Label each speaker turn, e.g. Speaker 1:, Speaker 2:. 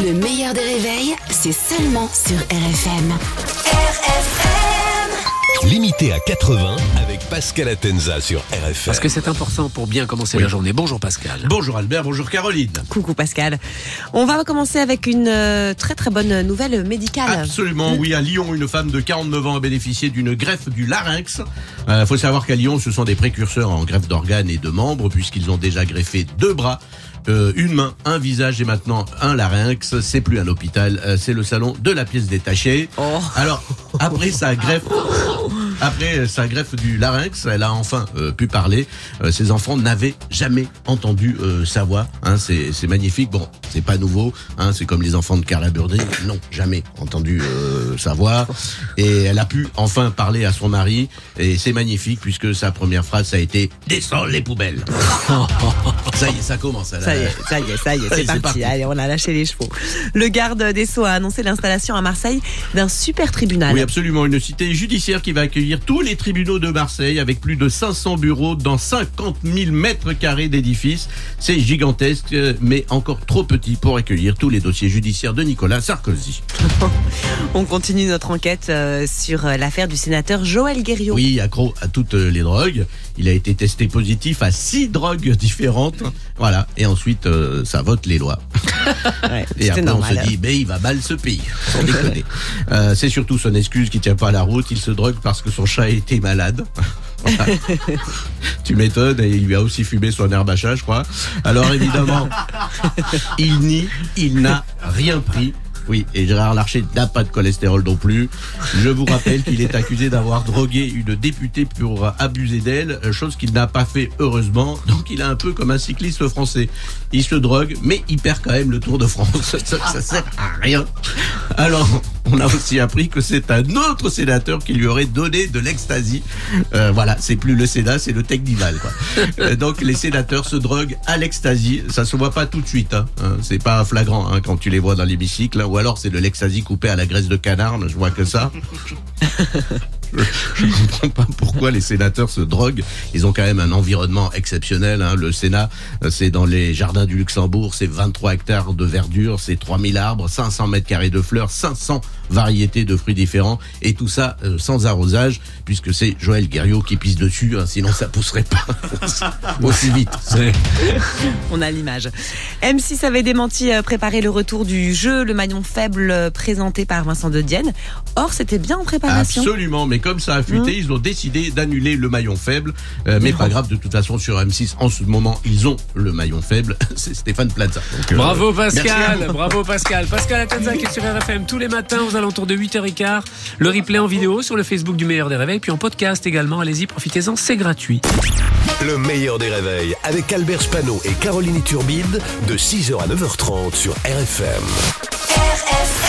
Speaker 1: Le meilleur des réveils, c'est seulement sur RFM. RFM
Speaker 2: Limité à 80 avec Pascal Atenza sur RFM.
Speaker 3: Parce que c'est important pour bien commencer la journée. Bonjour Pascal.
Speaker 4: Bonjour Albert, bonjour Caroline.
Speaker 5: Coucou Pascal. On va commencer avec une euh, très très bonne nouvelle médicale.
Speaker 4: Absolument, oui. À Lyon, une femme de 49 ans a bénéficié d'une greffe du larynx. Il euh, faut savoir qu'à Lyon, ce sont des précurseurs en greffe d'organes et de membres, puisqu'ils ont déjà greffé deux bras. Euh, une main, un visage et maintenant un larynx. C'est plus un hôpital, euh, c'est le salon de la pièce détachée.
Speaker 5: Oh.
Speaker 4: Alors, après sa greffe, après sa greffe du larynx, elle a enfin euh, pu parler. Euh, ses enfants n'avaient jamais entendu euh, sa voix. Hein, c'est magnifique. Bon, c'est pas nouveau. Hein, c'est comme les enfants de Carla Burdy. Non, jamais entendu euh, sa voix. Et elle a pu enfin parler à son mari. Et c'est magnifique puisque sa première phrase ça a été descends les poubelles. ça y est, ça commence.
Speaker 5: Ça y est, ça y est, ça y est, c'est parti.
Speaker 4: parti.
Speaker 5: Allez, on a lâché les chevaux. Le garde des Sceaux a annoncé l'installation à Marseille d'un super tribunal.
Speaker 4: Oui, absolument. Une cité judiciaire qui va accueillir tous les tribunaux de Marseille avec plus de 500 bureaux dans 50 000 mètres carrés d'édifices. C'est gigantesque, mais encore trop petit pour accueillir tous les dossiers judiciaires de Nicolas Sarkozy.
Speaker 5: On continue notre enquête euh, sur euh, l'affaire du sénateur Joël Guerriot.
Speaker 4: Oui, accro à toutes les drogues. Il a été testé positif à six drogues différentes. Voilà. Et ensuite, euh, ça vote les lois.
Speaker 5: Ouais,
Speaker 4: Et après,
Speaker 5: normal.
Speaker 4: on se dit, ben, il va mal ce pays. Sans déconner. Euh, c'est surtout son excuse qui tient pas la route. Il se drogue parce que son chat était malade. Voilà. tu m'étonnes, et il lui a aussi fumé son herbe à chat, je crois. Alors évidemment, il nie, il n'a rien pris. Oui, et Gérard Larcher n'a pas de cholestérol non plus. Je vous rappelle qu'il est accusé d'avoir drogué une députée pour abuser d'elle, chose qu'il n'a pas fait heureusement. Donc il est un peu comme un cycliste français. Il se drogue, mais il perd quand même le Tour de France. Ça, ça sert à rien. Alors, on a aussi appris que c'est un autre sénateur qui lui aurait donné de l'ecstasy. Euh, voilà, c'est plus le Sénat, c'est le Technival. Quoi. Euh, donc les sénateurs se droguent à l'ecstasy. Ça se voit pas tout de suite. Hein. Hein, C'est pas flagrant hein, quand tu les vois dans l'hémicycle. Ou alors c'est de l'ecstasy coupé à la graisse de canard. Je vois que ça. Je comprends pas pourquoi les sénateurs se droguent. Ils ont quand même un environnement exceptionnel. hein. Le Sénat, euh, c'est dans les jardins du Luxembourg, c'est 23 hectares de verdure, c'est 3000 arbres, 500 mètres carrés de fleurs, 500 variétés de fruits différents, et tout ça euh, sans arrosage, puisque c'est Joël Guerriot qui pisse dessus, hein, sinon ça pousserait pas aussi vite.
Speaker 5: On a l'image. M6 avait démenti euh, préparer le retour du jeu, le maillon faible présenté par Vincent de Dienne. Or, c'était bien en préparation.
Speaker 4: Absolument, mais comme ça a fuité, ils ont décidé d'annuler le maillon faible. Euh, mais pas grave, de toute façon, sur M6, en ce moment, ils ont le maillon faible. C'est Stéphane Plaza. Donc, euh,
Speaker 3: Bravo Pascal, bravo Pascal. Pascal Atenza qui est sur RFM tous les matins aux alentours de 8h15. Le replay en vidéo sur le Facebook du Meilleur des Réveils, puis en podcast également. Allez-y, profitez-en, c'est gratuit.
Speaker 2: Le meilleur des réveils avec Albert Spano et Caroline Turbide de 6h à 9h30 sur RFM.
Speaker 1: RFM